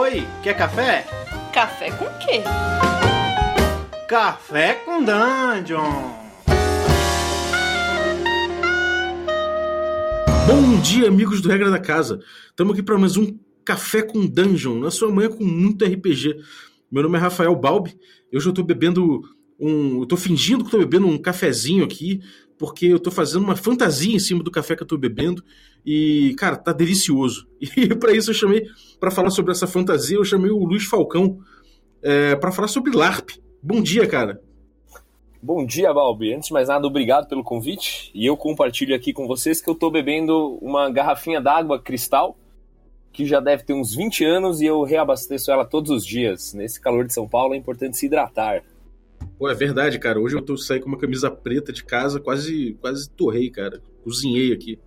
Oi, quer café? Café com quê? Café com Dungeon! Bom dia, amigos do Regra da Casa. Estamos aqui para mais um Café com Dungeon, na sua manhã com muito RPG. Meu nome é Rafael Balbi. Eu já estou bebendo um. Eu tô fingindo que estou bebendo um cafezinho aqui, porque eu estou fazendo uma fantasia em cima do café que eu estou bebendo. E, cara, tá delicioso. E para isso eu chamei, para falar sobre essa fantasia, eu chamei o Luiz Falcão é, para falar sobre LARP. Bom dia, cara. Bom dia, Balbi. Antes de mais nada, obrigado pelo convite. E eu compartilho aqui com vocês que eu estou bebendo uma garrafinha d'água cristal, que já deve ter uns 20 anos, e eu reabasteço ela todos os dias. Nesse calor de São Paulo é importante se hidratar. Pô, é verdade, cara. Hoje eu tô saindo com uma camisa preta de casa, quase, quase torrei, cara. Cozinhei aqui.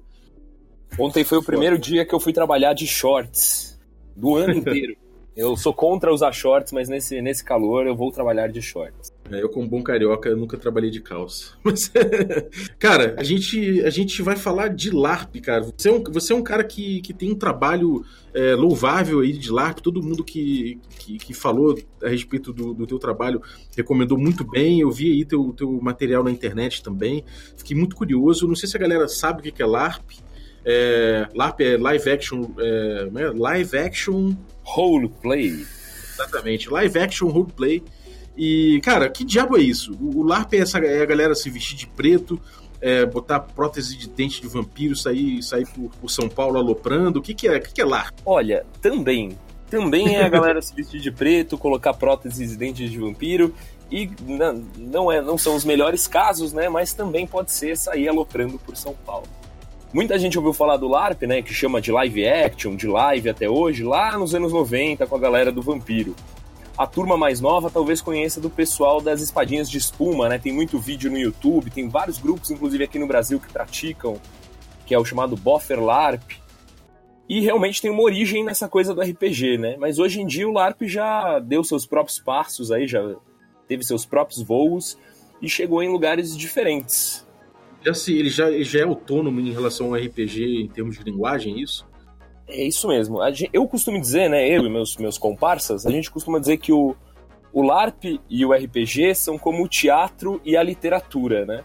Ontem foi o primeiro dia que eu fui trabalhar de shorts. Do ano inteiro. Eu sou contra usar shorts, mas nesse, nesse calor eu vou trabalhar de shorts. É, eu, como bom carioca, nunca trabalhei de calça. Mas, cara, a gente, a gente vai falar de LARP, cara. Você é um, você é um cara que, que tem um trabalho é, louvável aí de LARP. Todo mundo que, que, que falou a respeito do, do, teu trabalho recomendou muito bem. Eu vi aí teu, teu material na internet também. Fiquei muito curioso. Não sei se a galera sabe o que é LARP. É, LARP é Live Action. É, é? live Action. Roleplay. Exatamente, Live Action Roleplay. E, cara, que diabo é isso? O, LARP é, essa, é a galera se vestir de preto, é, botar prótese de dente de vampiro, sair, sair por, por São Paulo aloprando. O que, que é? O que, que é LARP? Olha, também. Também é a galera se vestir de preto, colocar próteses de dentes de vampiro. E não, não, é, não são os melhores casos, né? Mas também pode ser sair aloprando por São Paulo. Muita gente ouviu falar do LARP, né, que chama de live action, de live até hoje, lá nos anos 90 com a galera do Vampiro. A turma mais nova talvez conheça do pessoal das espadinhas de espuma, né? Tem muito vídeo no YouTube, tem vários grupos, inclusive aqui no Brasil, que praticam, que é o chamado Boffer LARP. E realmente tem uma origem nessa coisa do RPG, né? Mas hoje em dia o LARP já deu seus próprios passos aí, já teve seus próprios voos e chegou em lugares diferentes se, ele, já, ele já é autônomo em relação ao RPG em termos de linguagem, é isso? É isso mesmo. Eu costumo dizer, né, eu e meus, meus comparsas, a gente costuma dizer que o, o LARP e o RPG são como o teatro e a literatura, né?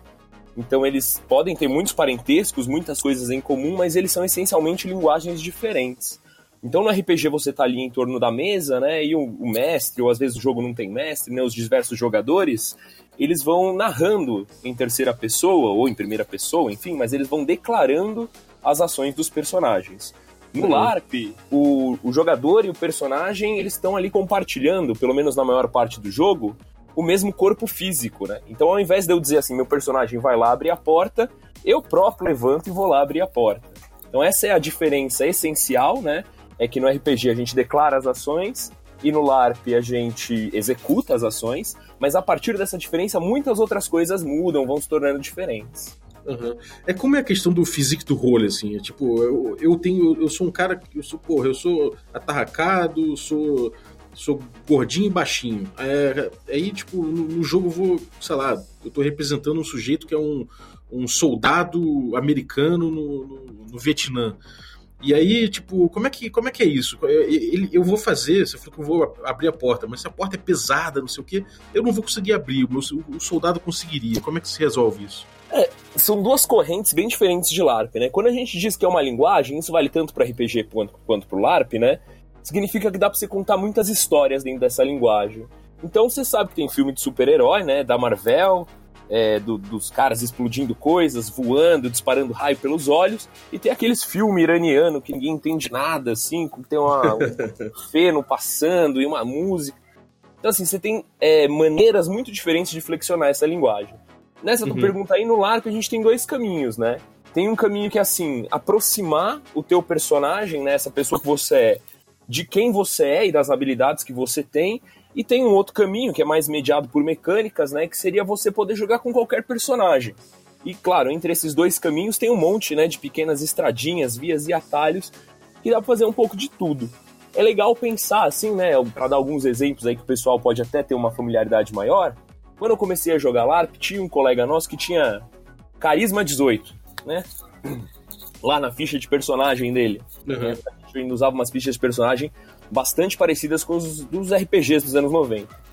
Então eles podem ter muitos parentescos, muitas coisas em comum, mas eles são essencialmente linguagens diferentes. Então no RPG você tá ali em torno da mesa, né? E o, o mestre, ou às vezes o jogo não tem mestre, né? Os diversos jogadores, eles vão narrando em terceira pessoa ou em primeira pessoa, enfim, mas eles vão declarando as ações dos personagens. No uhum. LARP, o, o jogador e o personagem eles estão ali compartilhando, pelo menos na maior parte do jogo, o mesmo corpo físico, né? Então, ao invés de eu dizer assim, meu personagem vai lá abrir a porta, eu próprio levanto e vou lá abrir a porta. Então, essa é a diferença essencial, né? É que no RPG a gente declara as ações e no LARP a gente executa as ações, mas a partir dessa diferença muitas outras coisas mudam, vão se tornando diferentes. Uhum. É como é a questão do físico do role, assim. É, tipo, eu, eu tenho. Eu sou um cara. Eu sou, porra, eu sou atarracado, sou. Sou gordinho e baixinho. É, aí, tipo, no, no, jogo eu vou, sei lá, eu tô representando um sujeito que é um, um soldado americano no, no, no Vietnã. E aí, tipo, como é que, como é, que é isso? Eu, eu vou fazer, você falou que eu vou abrir a porta, mas se a porta é pesada, não sei o quê, eu não vou conseguir abrir, o, meu, o soldado conseguiria. Como é que se resolve isso? É, são duas correntes bem diferentes de LARP, né? Quando a gente diz que é uma linguagem, isso vale tanto para RPG quanto, quanto para o LARP, né? Significa que dá para você contar muitas histórias dentro dessa linguagem. Então você sabe que tem filme de super-herói, né? Da Marvel, é, do, dos caras explodindo coisas, voando, disparando raio pelos olhos, e tem aqueles filmes iraniano que ninguém entende nada, assim, que tem uma, um feno passando e uma música. Então, assim, você tem é, maneiras muito diferentes de flexionar essa linguagem. Nessa uhum. tu pergunta aí no LARP, a gente tem dois caminhos, né? Tem um caminho que é assim, aproximar o teu personagem, né, essa pessoa que você é, de quem você é e das habilidades que você tem, e tem um outro caminho que é mais mediado por mecânicas, né? Que seria você poder jogar com qualquer personagem. E claro, entre esses dois caminhos tem um monte, né, de pequenas estradinhas, vias e atalhos que dá para fazer um pouco de tudo. É legal pensar assim, né, para dar alguns exemplos aí que o pessoal pode até ter uma familiaridade maior. Quando eu comecei a jogar LARP, tinha um colega nosso que tinha carisma 18, né? Lá na ficha de personagem dele. Uhum. LARP ainda usava umas fichas de personagem bastante parecidas com os dos RPGs dos anos 90.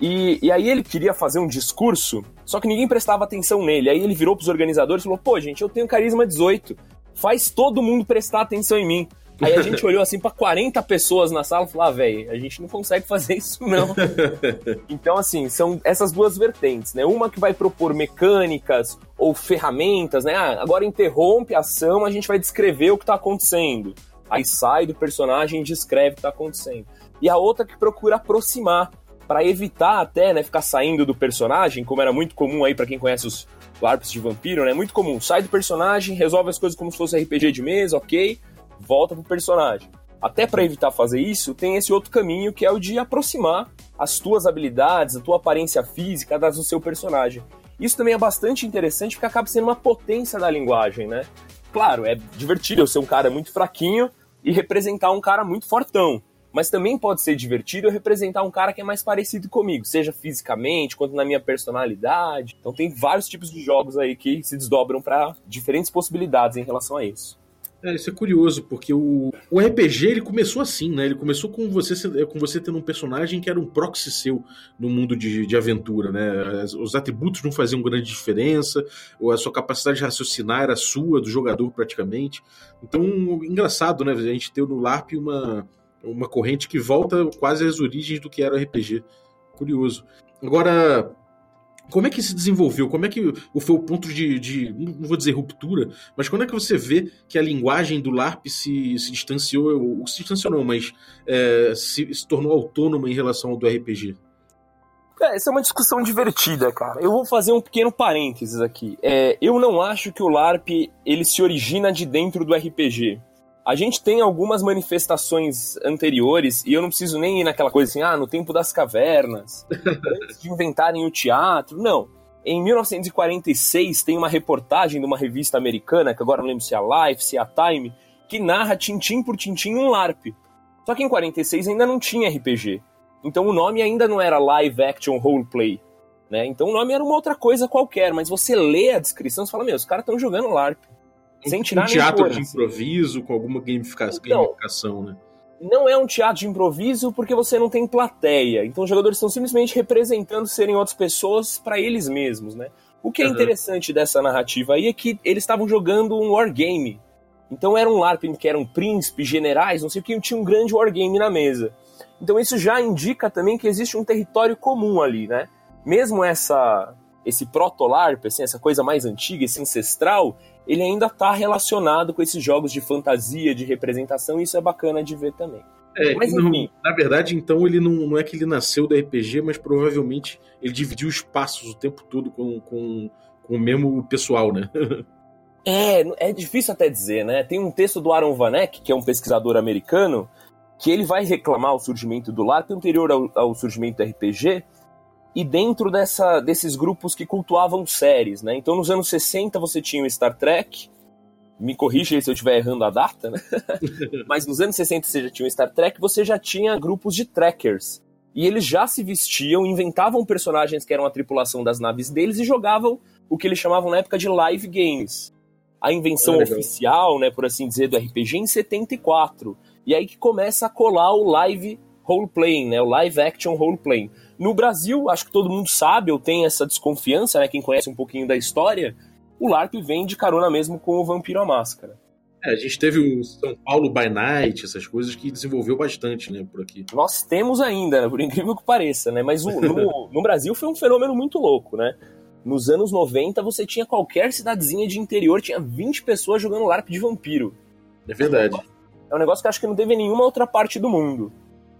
E, e aí ele queria fazer um discurso, só que ninguém prestava atenção nele. Aí ele virou pros organizadores e falou: pô, gente, eu tenho carisma 18, faz todo mundo prestar atenção em mim. Aí a gente olhou assim para 40 pessoas na sala e falou: ah, velho, a gente não consegue fazer isso não. então, assim, são essas duas vertentes, né? Uma que vai propor mecânicas ou ferramentas, né? Ah, agora interrompe a ação, a gente vai descrever o que tá acontecendo. Aí sai do personagem e descreve o que tá acontecendo. E a outra que procura aproximar, para evitar até, né, ficar saindo do personagem, como era muito comum aí para quem conhece os LARPs de vampiro, né? Muito comum. Sai do personagem, resolve as coisas como se fosse RPG de mesa, ok volta pro personagem. Até para evitar fazer isso, tem esse outro caminho que é o de aproximar as tuas habilidades, a tua aparência física das do seu personagem. Isso também é bastante interessante porque acaba sendo uma potência da linguagem, né? Claro, é divertido eu ser um cara muito fraquinho e representar um cara muito fortão. Mas também pode ser divertido eu representar um cara que é mais parecido comigo, seja fisicamente, quanto na minha personalidade. Então tem vários tipos de jogos aí que se desdobram para diferentes possibilidades em relação a isso. É, isso é curioso, porque o, o RPG ele começou assim, né? Ele começou com você, com você tendo um personagem que era um proxy seu no mundo de, de aventura, né? Os atributos não faziam grande diferença, ou a sua capacidade de raciocinar era sua, do jogador praticamente. Então, engraçado, né? A gente ter no LARP uma, uma corrente que volta quase às origens do que era o RPG. Curioso. Agora, como é que se desenvolveu? Como é que foi o ponto de, de, não vou dizer ruptura, mas quando é que você vê que a linguagem do LARP se, se distanciou, ou se distanciou não, mas é, se, se, tornou autônoma em relação ao do RPG? É, essa é uma discussão divertida, cara. Eu vou fazer um pequeno parênteses aqui. É, eu não acho que o LARP ele se origina de dentro do RPG. A gente tem algumas manifestações anteriores, e eu não preciso nem ir naquela coisa assim, ah, no tempo das cavernas, antes de inventarem o teatro. Não. Em 1946 tem uma reportagem de uma revista americana, que agora não lembro se é a Life, se é a Time, que narra tintim por tintim um LARP. Só que em 46 ainda não tinha RPG. Então o nome ainda não era Live Action Roleplay. Né? Então o nome era uma outra coisa qualquer, mas você lê a descrição e fala, meu, os caras estão jogando LARP. Sem tirar um teatro de improviso com alguma gamificação, então, gamificação, né? Não é um teatro de improviso porque você não tem plateia. Então os jogadores estão simplesmente representando serem outras pessoas para eles mesmos, né? O que é uhum. interessante dessa narrativa aí é que eles estavam jogando um wargame. Então era um LARP que eram príncipes, generais, não sei o que, tinha um grande wargame na mesa. Então isso já indica também que existe um território comum ali, né? Mesmo essa esse proto-LARP, assim, essa coisa mais antiga, esse ancestral, ele ainda está relacionado com esses jogos de fantasia, de representação, e isso é bacana de ver também. É, mas, não, na verdade, então, ele não, não é que ele nasceu da RPG, mas provavelmente ele dividiu espaços o tempo todo com, com, com o mesmo pessoal, né? é, é difícil até dizer, né? Tem um texto do Aaron Vanek, que é um pesquisador americano, que ele vai reclamar o surgimento do LARP anterior ao, ao surgimento do RPG, e dentro dessa, desses grupos que cultuavam séries, né? Então, nos anos 60 você tinha o Star Trek, me corrija se eu estiver errando a data, né? Mas nos anos 60 você já tinha o Star Trek, você já tinha grupos de trackers. E eles já se vestiam, inventavam personagens que eram a tripulação das naves deles e jogavam o que eles chamavam na época de live games. A invenção ah, oficial, né, por assim dizer, do RPG em 74. E aí que começa a colar o live role-playing, né, o live action role-playing. No Brasil, acho que todo mundo sabe, eu tenho essa desconfiança, né? Quem conhece um pouquinho da história, o LARP vem de carona mesmo com o Vampiro à Máscara. É, a gente teve o São Paulo by Night, essas coisas que desenvolveu bastante, né, por aqui. Nós temos ainda, né, por incrível que pareça, né? Mas o, no, no Brasil foi um fenômeno muito louco, né? Nos anos 90, você tinha qualquer cidadezinha de interior, tinha 20 pessoas jogando LARP de vampiro. É verdade. É um negócio que acho que não teve em nenhuma outra parte do mundo.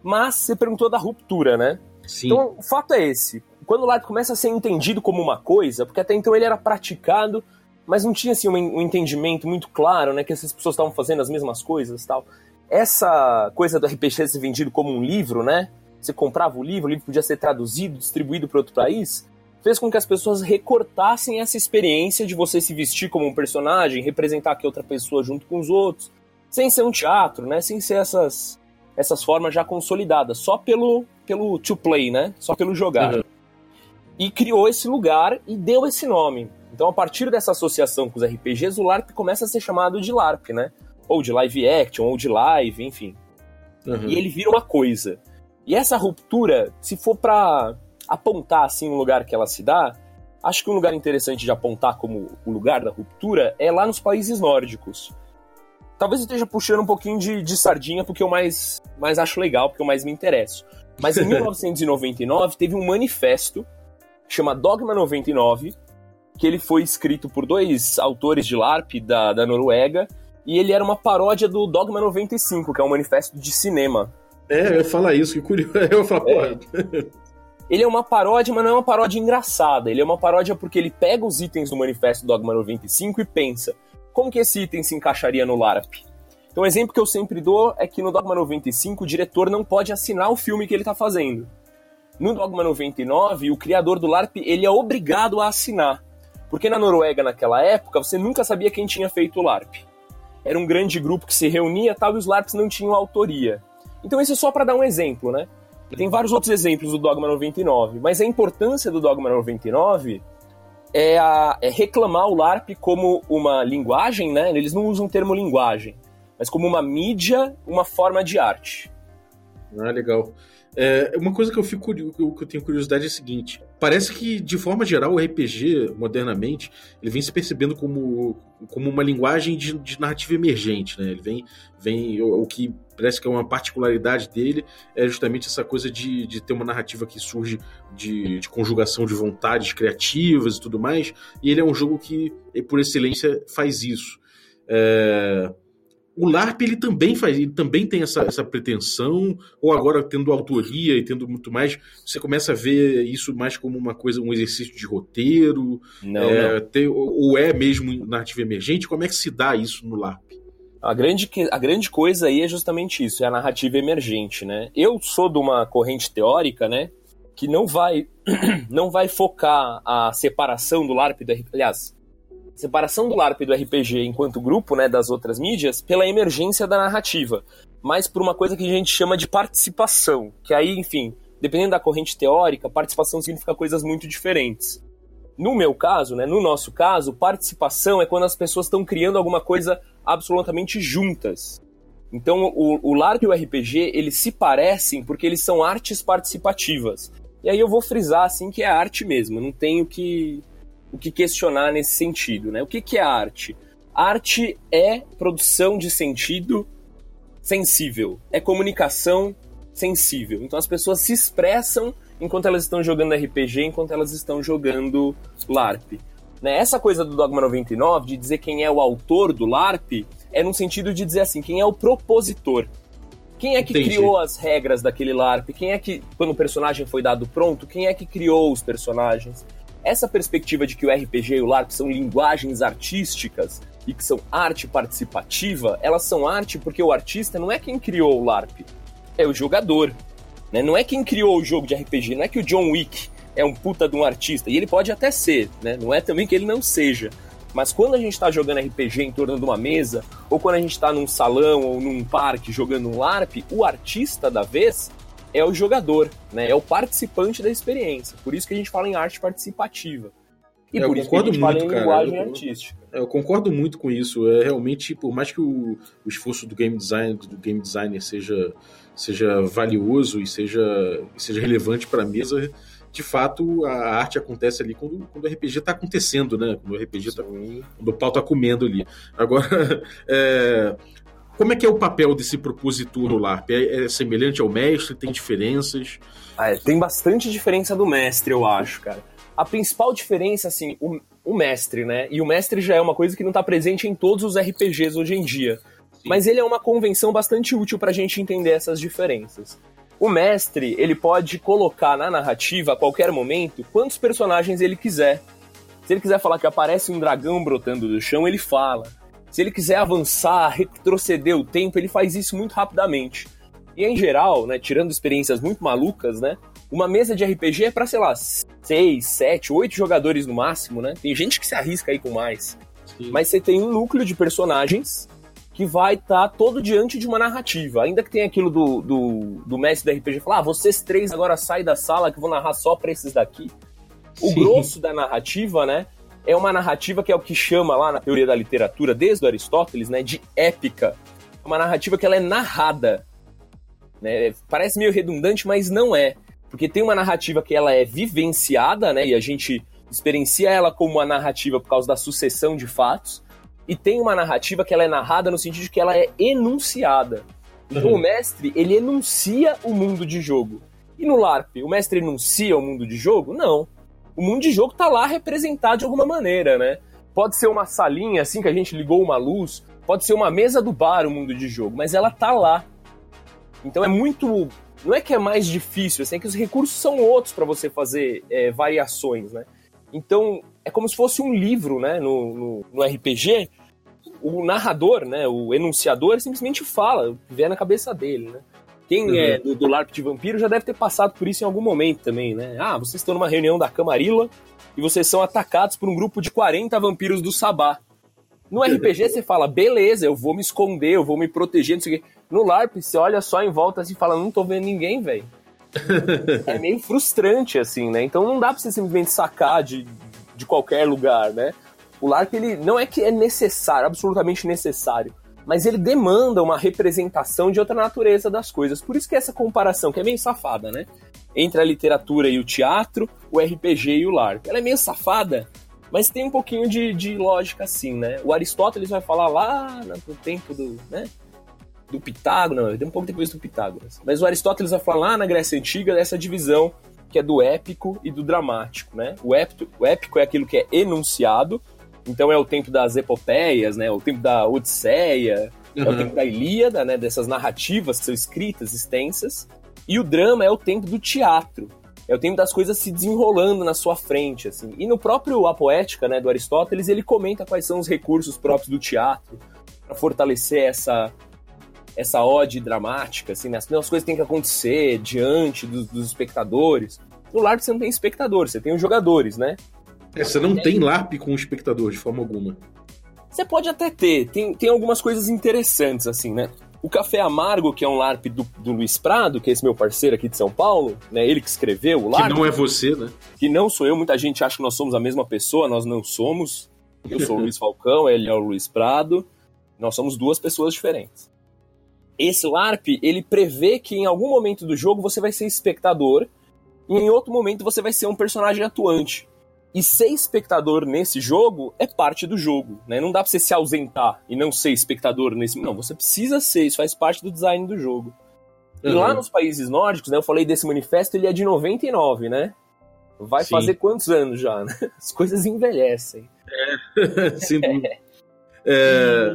Mas você perguntou da ruptura, né? Sim. Então, o fato é esse. Quando o lado começa a ser entendido como uma coisa, porque até então ele era praticado, mas não tinha assim, um, entendimento muito claro, né? Que essas pessoas estavam fazendo as mesmas coisas tal. Essa coisa do RPG ser vendido como um livro, né? Você comprava o livro, o livro podia ser traduzido, distribuído para outro país, fez com que as pessoas recortassem essa experiência de você se vestir como um personagem, representar aqui outra pessoa junto com os outros, sem ser um teatro, né? Sem ser essas essas formas já consolidadas, só pelo, pelo to play, né? Só pelo jogar. Uhum. E criou esse lugar e deu esse nome. Então, a partir dessa associação com os RPGs, o LARP começa a ser chamado de LARP, né? ou de live action, ou de live, enfim. Uhum. E ele vira uma coisa. E essa ruptura, se for pra apontar assim um lugar que ela se dá, acho que um lugar interessante de apontar como o lugar da ruptura é lá nos países nórdicos. Talvez eu esteja puxando um pouquinho de, de sardinha porque eu mais, mais acho legal, porque eu mais me interesso. Mas em 1999 teve um manifesto chama Dogma 99, que ele foi escrito por dois autores de LARP da, da Noruega, e ele era uma paródia do Dogma 95, que é um manifesto de cinema. É, eu falar isso, que curioso. Eu falar, porra. Ele é uma paródia, mas não é uma paródia engraçada. Ele é uma paródia porque ele pega os itens do manifesto Dogma 95 e pensa: como que esse item se encaixaria no LARP? Então, um exemplo que eu sempre dou é que no Dogma 95 o diretor não pode assinar o filme que ele está fazendo. No Dogma 99, o criador do LARP ele é obrigado a assinar. Porque na Noruega, naquela época, você nunca sabia quem tinha feito o LARP. Era um grande grupo que se reunia tal, e os LARPs não tinham autoria. Então, isso é só para dar um exemplo, né? Tem vários outros exemplos do Dogma 99, mas a importância do Dogma 99 é, a, é reclamar o LARP como uma linguagem, né? Eles não usam o termo linguagem, mas como uma mídia, uma forma de arte. Ah, legal. É, uma coisa que eu, fico, que eu tenho curiosidade é a seguinte: parece que, de forma geral, o RPG, modernamente, ele vem se percebendo como, como uma linguagem de, de narrativa emergente. Né? Ele vem, vem o, o, que parece que é uma particularidade dele é justamente essa coisa de, de ter uma narrativa que surge de, de conjugação de vontades criativas e tudo mais. E ele é um jogo que, por excelência, faz isso. É o LARP ele também faz, ele também tem essa, essa pretensão, ou agora tendo autoria e tendo muito mais, você começa a ver isso mais como uma coisa, um exercício de roteiro, não, é, não. Ter, ou é mesmo narrativa emergente? Como é que se dá isso no LARP? A grande, a grande coisa aí é justamente isso, é a narrativa emergente, né? Eu sou de uma corrente teórica, né, que não vai não vai focar a separação do LARP do aliás, separação do LARP e do RPG enquanto grupo, né, das outras mídias, pela emergência da narrativa, mas por uma coisa que a gente chama de participação, que aí, enfim, dependendo da corrente teórica, participação significa coisas muito diferentes. No meu caso, né, no nosso caso, participação é quando as pessoas estão criando alguma coisa absolutamente juntas. Então, o, o LARP e o RPG, eles se parecem porque eles são artes participativas. E aí eu vou frisar, assim, que é arte mesmo, não tenho que o que questionar nesse sentido. Né? O que, que é arte? Arte é produção de sentido sensível, é comunicação sensível. Então as pessoas se expressam enquanto elas estão jogando RPG, enquanto elas estão jogando LARP. Né? Essa coisa do Dogma 99, de dizer quem é o autor do LARP, é no sentido de dizer assim, quem é o propositor. Quem é que Entendi. criou as regras daquele LARP? Quem é que, quando o personagem foi dado pronto, quem é que criou os personagens? Essa perspectiva de que o RPG e o LARP são linguagens artísticas e que são arte participativa, elas são arte porque o artista não é quem criou o LARP, é o jogador. Né? Não é quem criou o jogo de RPG, não é que o John Wick é um puta de um artista, e ele pode até ser, né? não é também que ele não seja. Mas quando a gente está jogando RPG em torno de uma mesa, ou quando a gente está num salão ou num parque jogando um LARP, o artista da vez é o jogador, né? É o participante da experiência. Por isso que a gente fala em arte participativa. E É, eu por isso que a gente fala em muito, cara. linguagem Eu- artística. Eu concordo muito com isso. É realmente, por mais que o, o esforço do game design, do game designer seja, seja valioso e seja, seja relevante para a mesa, de fato a arte acontece ali quando, quando o RPG está acontecendo, né? Quando o RPG tá, quando o pau tá comendo ali. Agora, é, como é que é o papel desse propositor no LARP? É, é semelhante ao mestre? Tem diferenças? Ah, é, tem bastante diferença do mestre, eu acho, cara. A principal diferença, assim, o, o mestre, né? E o mestre já é uma coisa que não tá presente em todos os RPGs hoje em dia. Mas ele é uma convenção bastante útil pra gente entender essas diferenças. O mestre, ele pode colocar na narrativa, a qualquer momento, quantos personagens ele quiser. Se ele quiser falar que aparece um dragão brotando do chão, ele fala. Se ele quiser avançar, retroceder o tempo, ele faz isso muito rapidamente. E em geral, né, tirando experiências muito malucas, né, uma mesa de RPG é pra, sei lá, seis, sete, oito jogadores no máximo, né? Tem gente que se arrisca aí com mais. Mas você tem um núcleo de personagens que vai estar todo diante de uma narrativa. Ainda que tenha aquilo do, do, do mestre do RPG falar, ah, vocês três agora saem da sala que eu vou narrar só pra esses daqui. O Sim. grosso da narrativa, né, é uma narrativa que é o que chama lá na teoria da literatura, desde o Aristóteles, né, de épica. É uma narrativa que ela é narrada. Né? Parece meio redundante, mas não é. Porque tem uma narrativa que ela é vivenciada, né, e a gente experiencia ela como uma narrativa por causa da sucessão de fatos, e tem uma narrativa que ela é narrada no sentido de que ela é enunciada. Então uhum. o mestre, ele enuncia o mundo de jogo. E no LARP, o mestre enuncia o mundo de jogo? Não o mundo de jogo tá lá representado de alguma maneira, né? Pode ser uma salinha assim que a gente ligou uma luz, pode ser uma mesa do bar o mundo de jogo, mas ela tá lá. Então é muito. Não é que é mais difícil, assim, é que os recursos são outros para você fazer é, variações, né? Então é como se fosse um livro, né? No, no, no RPG, o narrador, né? O enunciador simplesmente fala, o vier na cabeça dele, né? Quem uhum. é do, do LARP de vampiro já deve ter passado por isso em algum momento também, né? Ah, vocês estão numa reunião da Camarilla e vocês são atacados por um grupo de 40 vampiros do Sabá. No RPG você fala, beleza, eu vou me esconder, eu vou me proteger, não sei o quê. No LARP você olha só em volta assim e fala, não tô vendo ninguém, velho. é meio frustrante, assim, né? Então não dá pra você simplesmente sacar de, de qualquer lugar, né? O LARP, ele não é que é necessário, absolutamente necessário mas ele demanda uma representação de outra natureza das coisas. Por isso que essa comparação, que é meio safada, né? Entre a literatura e o teatro, o RPG e o LARP. Ela é meio safada, mas tem um pouquinho de, de lógica assim, né? O Aristóteles vai falar lá no tempo do, né? Do Pitágoras, tem um pouco depois do Pitágoras. Mas o Aristóteles vai falar lá na Grécia Antiga dessa divisão que é do épico e do dramático, né? O épico, o épico é aquilo que é enunciado, então é o tempo das epopeias, né? O tempo da Odisseia, uhum. é o tempo da Ilíada, né? Dessas narrativas que são escritas, extensas. E o drama é o tempo do teatro. É o tempo das coisas se desenrolando na sua frente, assim. E no próprio A Poética, né, do Aristóteles, ele comenta quais são os recursos próprios do teatro para fortalecer essa essa ode dramática, assim, né? As coisas têm que acontecer diante dos, dos espectadores. No LARP você não tem espectadores, você tem os jogadores, né? É, você não tem LARP com o espectador de forma alguma. Você pode até ter, tem, tem algumas coisas interessantes, assim, né? O Café Amargo, que é um LARP do, do Luiz Prado, que é esse meu parceiro aqui de São Paulo, né? Ele que escreveu o LARP. Que não é você, né? Que não sou eu, muita gente acha que nós somos a mesma pessoa, nós não somos. Eu sou o Luiz Falcão, ele é o Luiz Prado. Nós somos duas pessoas diferentes. Esse LARP, ele prevê que em algum momento do jogo você vai ser espectador e em outro momento você vai ser um personagem atuante. E ser espectador nesse jogo é parte do jogo, né? Não dá pra você se ausentar e não ser espectador nesse. Não, você precisa ser, isso faz parte do design do jogo. E lá nos países nórdicos, né? Eu falei desse manifesto, ele é de 99, né? Vai Sim. fazer quantos anos já, né? As coisas envelhecem. É, sem dúvida. É...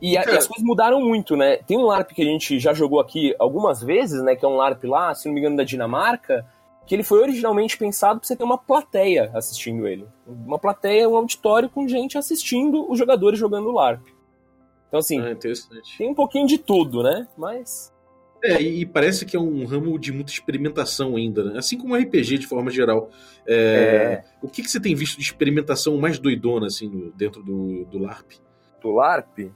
E, e, a, e, as coisas mudaram muito, né? Tem um LARP que a gente já jogou aqui algumas vezes, né? Que é um LARP lá, se não me engano, da Dinamarca, que ele foi originalmente pensado para você ter uma plateia assistindo ele. Uma plateia, um auditório com gente assistindo os jogadores jogando o LARP. Então, assim, ah, tem um pouquinho de tudo, né? Mas. É, e parece que é um ramo de muita experimentação ainda, né? Assim como o RPG de forma geral. É... É... O que, que você tem visto de experimentação mais doidona, assim, no, dentro do, do LARP? Do LARP?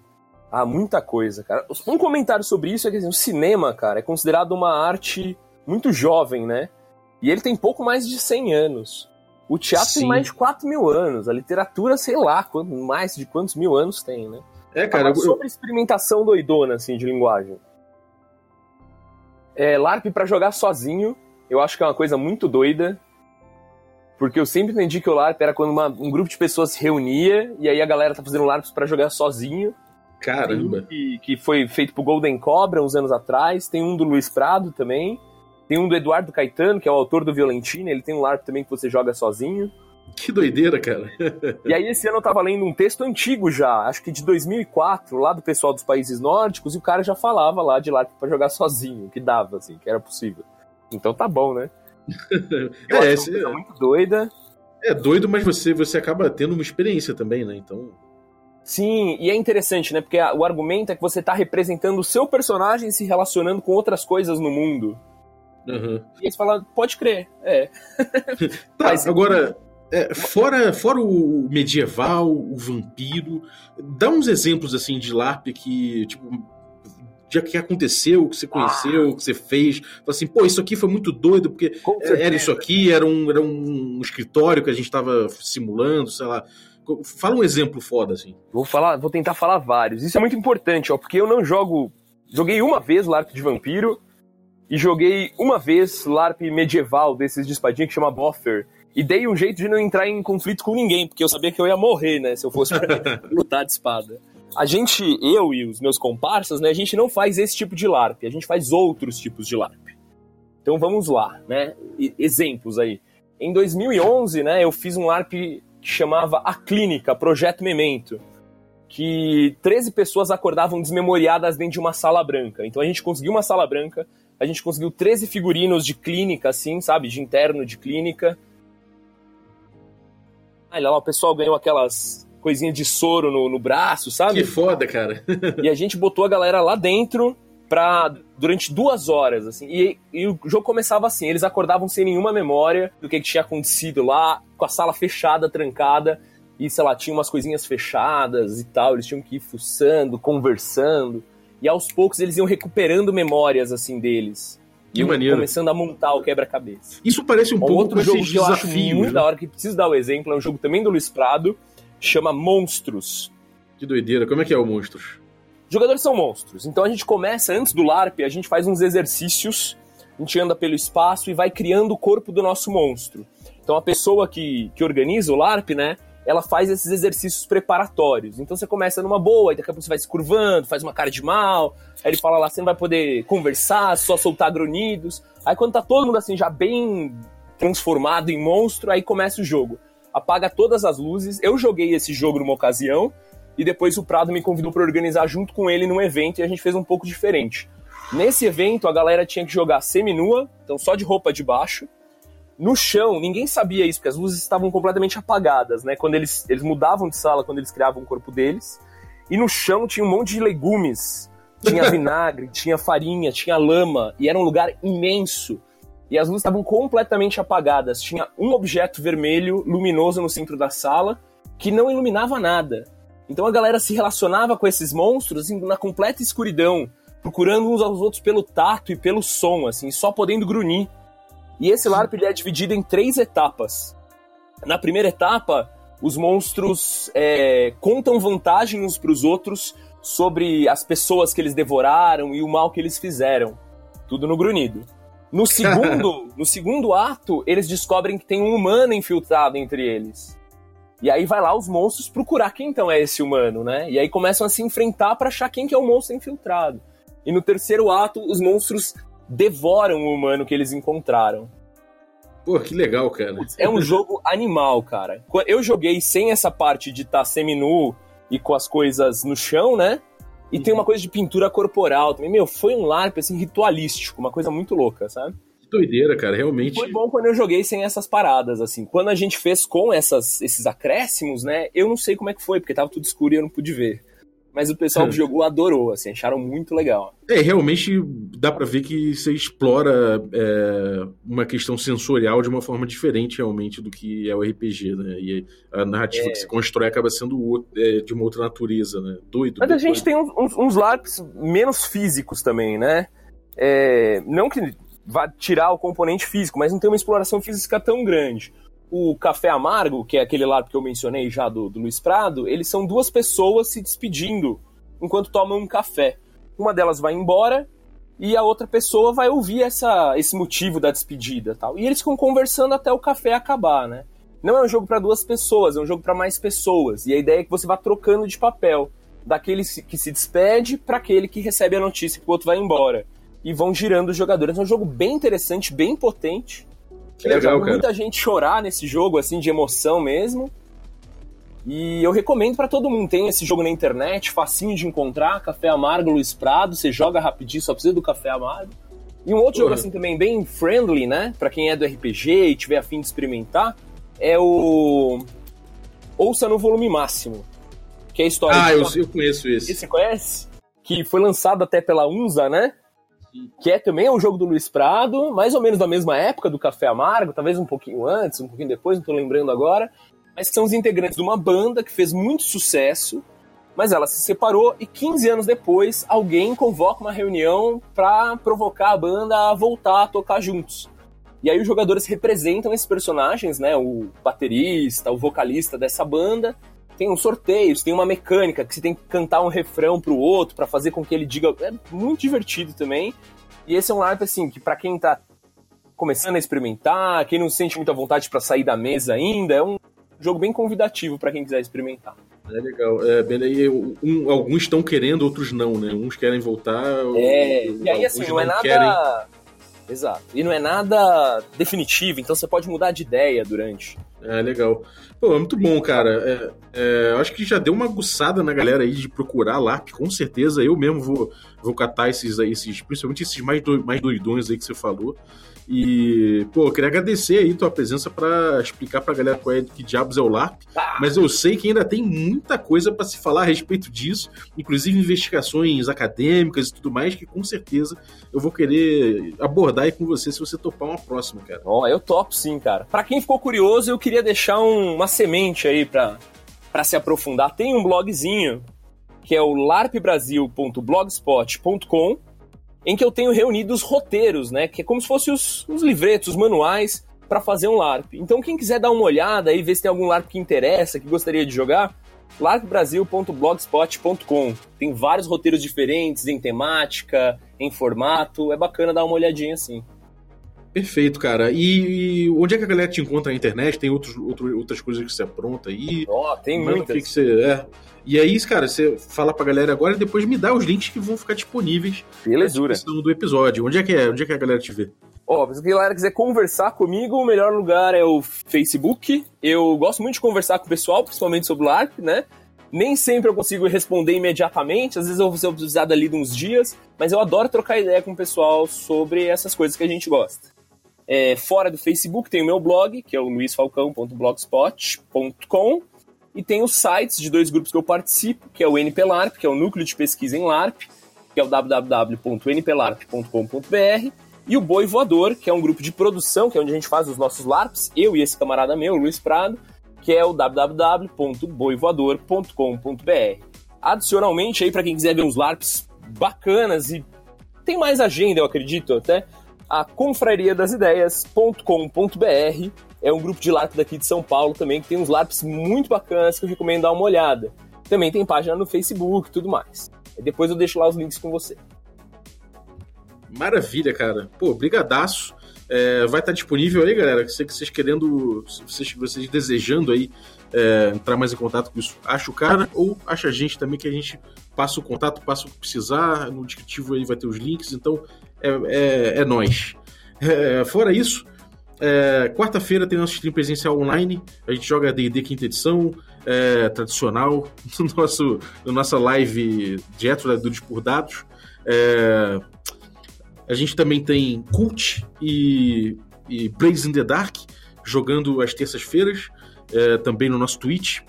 Ah, muita coisa, cara. Um comentário sobre isso é que assim, o cinema, cara, é considerado uma arte muito jovem, né? E ele tem pouco mais de 100 anos. O teatro Sim. tem mais de 4 mil anos. A literatura, sei lá, mais de quantos mil anos tem, né? É, cara. Eu... Sobre experimentação doidona, assim, de linguagem. É, LARP para jogar sozinho, eu acho que é uma coisa muito doida. Porque eu sempre entendi que o LARP era quando uma, um grupo de pessoas se reunia e aí a galera tá fazendo LARPs para jogar sozinho. Caramba! Que, que foi feito pro Golden Cobra uns anos atrás. Tem um do Luiz Prado também. Tem um do Eduardo Caetano, que é o autor do Violentino, ele tem um LARP também que você joga sozinho. Que doideira, cara. e aí, esse ano eu tava lendo um texto antigo já, acho que de 2004, lá do pessoal dos países nórdicos, e o cara já falava lá de LARP pra jogar sozinho, que dava, assim, que era possível. Então tá bom, né? Eu é, esse... é muito doida. É doido, mas você, você acaba tendo uma experiência também, né? Então. Sim, e é interessante, né? Porque o argumento é que você tá representando o seu personagem se relacionando com outras coisas no mundo. Uhum. E eles falam, pode crer, é. tá, Mas, agora, é, fora, fora o medieval, o vampiro, dá uns exemplos assim de LARP que, tipo, já que aconteceu, que você conheceu, ah. que você fez. Fala assim, pô, isso aqui foi muito doido, porque era isso aqui, era um, era um escritório que a gente estava simulando, sei lá. Fala um exemplo foda, assim. Vou falar, vou tentar falar vários. Isso é muito importante, ó, porque eu não jogo. Joguei uma vez LARP de vampiro e joguei uma vez LARP medieval desses de espadinha que chama Boffer. E dei um jeito de não entrar em conflito com ninguém, porque eu sabia que eu ia morrer, né, se eu fosse lutar de espada. A gente, eu e os meus comparsas, né, a gente não faz esse tipo de LARP, a gente faz outros tipos de LARP. Então vamos lá, né? Exemplos aí. Em 2011, né, eu fiz um LARP que chamava A Clínica, Projeto Memento, que 13 pessoas acordavam desmemoriadas dentro de uma sala branca. Então a gente conseguiu uma sala branca, a gente conseguiu 13 figurinos de clínica, assim, sabe? De interno de clínica. Olha lá, o pessoal ganhou aquelas coisinhas de soro no, no braço, sabe? Que foda, cara. e a gente botou a galera lá dentro pra, durante duas horas, assim. E, e, o jogo começava assim: eles acordavam sem nenhuma memória do que, que tinha acontecido lá, com a sala fechada, trancada. E, sei lá, tinha umas coisinhas fechadas e tal. Eles tinham que ir fuçando, conversando. E aos poucos eles iam recuperando memórias, assim, deles. Que e maneiro. começando a montar o quebra-cabeça. Isso parece um, um pouco outro jogo que eu acho muito né? da hora, que preciso dar o exemplo, é um jogo também do Luiz Prado, chama Monstros. Que doideira. Como é que é o Monstros? Jogadores são monstros. Então a gente começa antes do LARP, a gente faz uns exercícios, a gente anda pelo espaço e vai criando o corpo do nosso monstro. Então a pessoa que, que organiza o LARP, né, ela faz esses exercícios preparatórios. Então você começa numa boa, e daqui a pouco você vai se curvando, faz uma cara de mal, aí ele fala lá, você não vai poder conversar, só soltar grunhidos. Aí quando tá todo mundo assim já bem transformado em monstro, aí começa o jogo. Apaga todas as luzes. Eu joguei esse jogo numa ocasião, e depois o Prado me convidou para organizar junto com ele num evento e a gente fez um pouco diferente. Nesse evento, a galera tinha que jogar semi-nua, então só de roupa de baixo. No chão, ninguém sabia isso, porque as luzes estavam completamente apagadas, né? Quando eles, eles mudavam de sala, quando eles criavam o corpo deles. E no chão tinha um monte de legumes. Tinha vinagre, tinha farinha, tinha lama, e era um lugar imenso. E as luzes estavam completamente apagadas. Tinha um objeto vermelho luminoso no centro da sala que não iluminava nada. Então a galera se relacionava com esses monstros assim, na completa escuridão, procurando uns aos outros pelo tato e pelo som, assim, só podendo grunhir. E esse LARP ele é dividido em três etapas. Na primeira etapa, os monstros é, contam vantagem uns para os outros sobre as pessoas que eles devoraram e o mal que eles fizeram. Tudo no grunhido. No segundo, no segundo ato, eles descobrem que tem um humano infiltrado entre eles. E aí vai lá os monstros procurar quem então é esse humano, né? E aí começam a se enfrentar para achar quem que é o monstro infiltrado. E no terceiro ato, os monstros devoram o humano que eles encontraram. Pô, que legal, cara. É um jogo animal, cara. Eu joguei sem essa parte de estar tá semi-nu e com as coisas no chão, né? E uhum. tem uma coisa de pintura corporal também. Meu, foi um LARP, assim, ritualístico. Uma coisa muito louca, sabe? Que doideira, cara, realmente. Foi bom quando eu joguei sem essas paradas, assim. Quando a gente fez com essas, esses acréscimos, né? Eu não sei como é que foi, porque tava tudo escuro e eu não pude ver. Mas o pessoal que jogou adorou, assim, acharam muito legal. É, realmente dá para ver que você explora é, uma questão sensorial de uma forma diferente, realmente, do que é o RPG, né? E a narrativa É. que se constrói acaba sendo o- é, de uma outra natureza, né? Doido. Mas a doido, gente doido. tem uns, uns, LARPs menos físicos também, né? É, não que vá tirar o componente físico, mas não tem uma exploração física tão grande. O Café Amargo, que é aquele LARP que eu mencionei já do, do Luiz Prado, eles são duas pessoas se despedindo enquanto tomam um café. Uma delas vai embora e a outra pessoa vai ouvir essa, esse motivo da despedida tal. E eles ficam conversando até o café acabar, né? Não é um jogo para duas pessoas, é um jogo para mais pessoas. E a ideia é que você vá trocando de papel daquele que se despede para aquele que recebe a notícia que o outro vai embora. E vão girando os jogadores. É um jogo bem interessante, bem potente. Que legal, Eu já vi muita gente chorar nesse jogo, assim, de emoção mesmo. E eu recomendo pra todo mundo. Tem esse jogo na internet, facinho de encontrar. Café Amargo, Luiz Prado. Você joga rapidinho, só precisa do Café Amargo. E um outro jogo, Porra. assim, também bem friendly, né? Pra quem é do RPG e tiver afim de experimentar, é o. Ouça no volume máximo. Que é a história Ah, de eu, eu conheço esse. esse você conhece? Que foi lançado até pela Unza, né? Que é também um jogo do Luiz Prado, mais ou menos da mesma época do Café Amargo, talvez um pouquinho antes, um pouquinho depois, não tô lembrando agora. Mas são os integrantes de uma banda que fez muito sucesso, mas ela se separou e 15 anos depois alguém convoca uma reunião pra provocar a banda a voltar a tocar juntos. E aí os jogadores representam esses personagens, né? O baterista, o vocalista dessa banda, tem uns sorteios, tem uma mecânica que você tem que cantar um refrão pro outro para fazer com que ele diga. É muito divertido também. E esse é um LARP, assim, que para quem tá começando a experimentar, quem não sente muita vontade para sair da mesa ainda, é um jogo bem convidativo para quem quiser experimentar. É legal. É, bem, aí, um, alguns estão querendo, outros não, né? Uns querem voltar. É, e aí assim, não é nada. Querem... Exato. E não é nada definitivo, então você pode mudar de ideia durante. É, legal. Pô, é muito bom, cara. É, é, eu acho que já deu uma aguçada na galera aí de procurar LARP, com certeza. Eu mesmo vou, vou catar esses aí, esses, principalmente esses mais, do, mais doidões aí que você falou. E, pô, eu queria agradecer aí tua presença para explicar pra galera qual é, que diabos é o LARP. Ah. Mas eu sei que ainda tem muita coisa para se falar a respeito disso, inclusive investigações acadêmicas e tudo mais, que com certeza eu vou querer abordar aí com você se você topar uma próxima, cara. Ó, oh, eu topo sim, cara. Para quem ficou curioso, eu queria deixar um, uma semente aí pra se aprofundar. Tem um blogzinho que é o larpbrasil.blogspot.com em que eu tenho reunido os roteiros, né? Que é como se fossem os, os livretos, os manuais para fazer um LARP. Então, quem quiser dar uma olhada e ver se tem algum LARP que interessa, que gostaria de jogar, larpbrasil.blogspot.com. Tem vários roteiros diferentes em temática, em formato. É bacana dar uma olhadinha assim. Perfeito, cara. E, e, onde é que a galera te encontra na internet? Tem outros, outro, outras coisas que você apronta aí? Ó, oh, tem muitas. Que que você, é. E aí, cara, você fala pra galera agora e depois me dá os links que vão ficar disponíveis Belezura. na do episódio. Onde é que é? Onde é que a galera te vê? Ó, oh, se a galera quiser conversar comigo, o melhor lugar é o Facebook. Eu gosto muito de conversar com o pessoal, principalmente sobre o LARP, né? Nem sempre eu consigo responder imediatamente, às vezes eu vou precisar dali de uns dias, mas eu adoro trocar ideia com o pessoal sobre essas coisas que a gente gosta. É, fora do Facebook tem o meu blog, que é o luisfalcão.blogspot.com, e tem os sites de dois grupos que eu participo, que é o NPLARP, que é o Núcleo de Pesquisa em LARP, que é o www.nplarp.com.br, e o Boi Voador, que é um grupo de produção, que é onde a gente faz os nossos LARPs, eu e esse camarada meu, Luiz Prado, que é o www.boivoador.com.br. Adicionalmente, aí para quem quiser ver uns LARPs bacanas e tem mais agenda, eu acredito até, a confraria das ideias.com.br é um grupo de LARP daqui de São Paulo também, que tem uns LARPs muito bacanas que eu recomendo dar uma olhada. Também tem página no Facebook e tudo mais. Depois eu deixo lá os links com você. Maravilha, cara. Pô, brigadaço. É, vai estar disponível aí, galera. Se vocês querendo, vocês, vocês desejando aí é, entrar mais em contato com isso, acha o cara ou acha a gente também que a gente passa o contato, passa o que precisar. No descritivo aí vai ter os links. Então é, é, é nós. É, fora isso, é, quarta-feira tem nosso stream presencial online. A gente joga D&D quinta edição, é, tradicional, no nosso, no nossa live direto da Dudes por Dados. É, a gente também tem Cult e, e Blaze in the Dark, jogando às terças-feiras, é, também no nosso Twitch.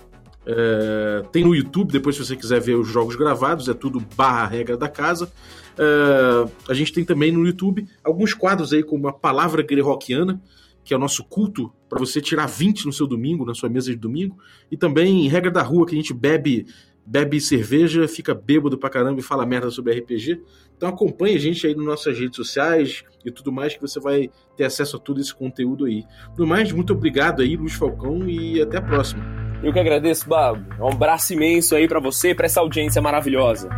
É, tem no YouTube, depois se você quiser ver os jogos gravados, é tudo barra regra da casa. Uh, a gente tem também no YouTube alguns quadros aí como a palavra greyhawkiana, que é o nosso culto para você tirar 20 no seu domingo, na sua mesa de domingo, e também regra da rua que a gente bebe bebe cerveja, fica bêbado pra caramba e fala merda sobre RPG. Então acompanhe a gente aí nas nossas redes sociais e tudo mais que você vai ter acesso a todo esse conteúdo aí. No mais, muito obrigado aí, Luiz Falcão, e até a próxima. Eu que agradeço, Babo. Um abraço imenso aí para você, para essa audiência maravilhosa.